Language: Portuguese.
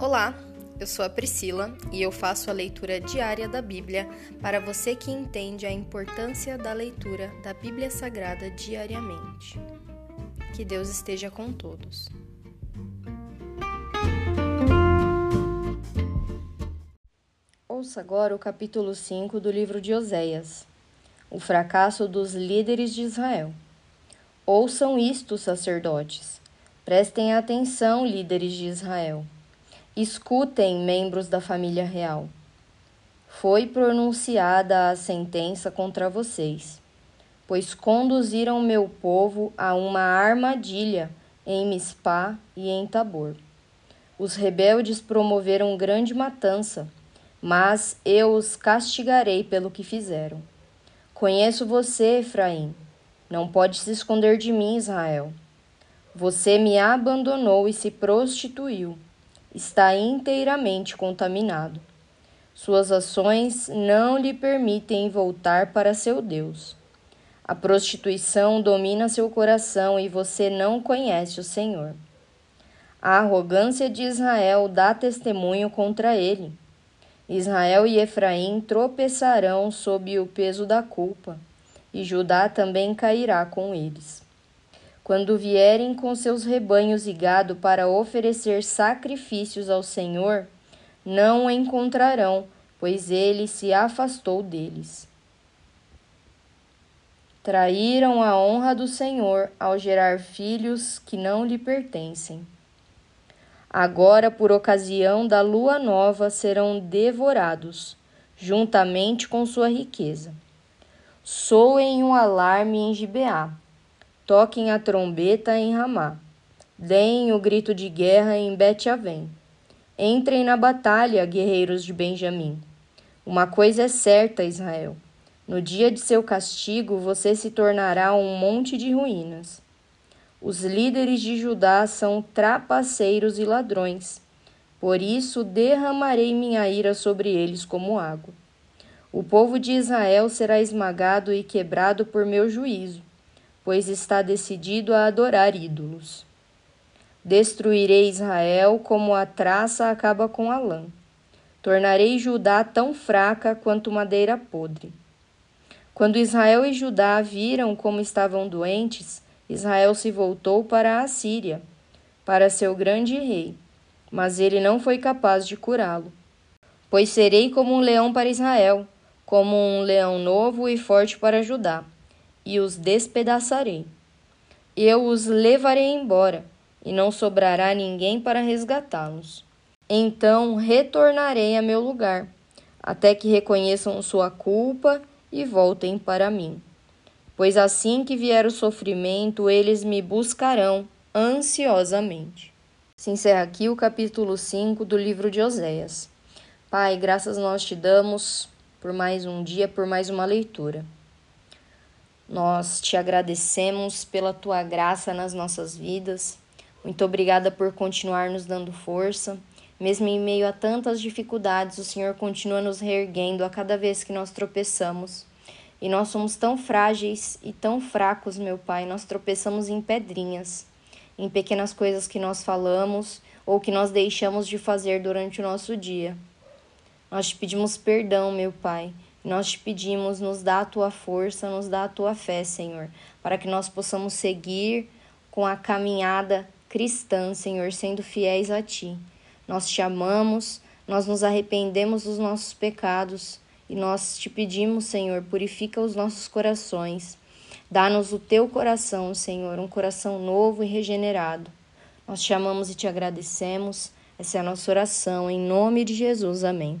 Olá, eu sou a Priscila e eu faço a leitura diária da Bíblia para você que entende a importância da leitura da Bíblia Sagrada diariamente. Que Deus esteja com todos. Ouça agora o capítulo 5 do livro de Oséias: O fracasso dos líderes de Israel. Ouçam isto, sacerdotes. Prestem atenção, líderes de Israel. Escutem, membros da família real. Foi pronunciada a sentença contra vocês, pois conduziram meu povo a uma armadilha em Mispá e em Tabor. Os rebeldes promoveram grande matança, mas eu os castigarei pelo que fizeram. Conheço você, Efraim. Não pode se esconder de mim, Israel. Você me abandonou e se prostituiu está inteiramente contaminado. Suas ações não lhe permitem voltar para seu Deus. A prostituição domina seu coração e você não conhece o Senhor. A arrogância de Israel dá testemunho contra ele. Israel e Efraim tropeçarão sob o peso da culpa, e Judá também cairá com eles. Quando vierem com seus rebanhos e gado para oferecer sacrifícios ao Senhor, não o encontrarão, pois ele se afastou deles. Traíram a honra do Senhor ao gerar filhos que não lhe pertencem. Agora, por ocasião da lua nova, serão devorados, juntamente com sua riqueza. Soem um alarme em Gibeá Toquem a trombeta em Ramá. Deem o grito de guerra em Bet-Avém. Entrem na batalha, guerreiros de Benjamim. Uma coisa é certa, Israel. No dia de seu castigo, você se tornará um monte de ruínas. Os líderes de Judá são trapaceiros e ladrões. Por isso derramarei minha ira sobre eles como água. O povo de Israel será esmagado e quebrado por meu juízo pois está decidido a adorar ídolos. Destruirei Israel como a traça acaba com a lã. Tornarei Judá tão fraca quanto madeira podre. Quando Israel e Judá viram como estavam doentes, Israel se voltou para a Síria, para seu grande rei, mas ele não foi capaz de curá-lo. Pois serei como um leão para Israel, como um leão novo e forte para Judá e os despedaçarei. Eu os levarei embora, e não sobrará ninguém para resgatá-los. Então retornarei a meu lugar, até que reconheçam sua culpa e voltem para mim. Pois assim que vier o sofrimento, eles me buscarão ansiosamente. Se encerra aqui o capítulo 5 do livro de Oséias. Pai, graças nós te damos por mais um dia, por mais uma leitura. Nós te agradecemos pela tua graça nas nossas vidas. Muito obrigada por continuar nos dando força. Mesmo em meio a tantas dificuldades, o Senhor continua nos reerguendo a cada vez que nós tropeçamos. E nós somos tão frágeis e tão fracos, meu Pai, nós tropeçamos em pedrinhas, em pequenas coisas que nós falamos ou que nós deixamos de fazer durante o nosso dia. Nós te pedimos perdão, meu Pai, nós te pedimos, nos dá a tua força, nos dá a tua fé, Senhor, para que nós possamos seguir com a caminhada cristã, Senhor, sendo fiéis a ti. Nós te amamos, nós nos arrependemos dos nossos pecados e nós te pedimos, Senhor, purifica os nossos corações. Dá-nos o teu coração, Senhor, um coração novo e regenerado. Nós te amamos e te agradecemos. Essa é a nossa oração, em nome de Jesus. Amém.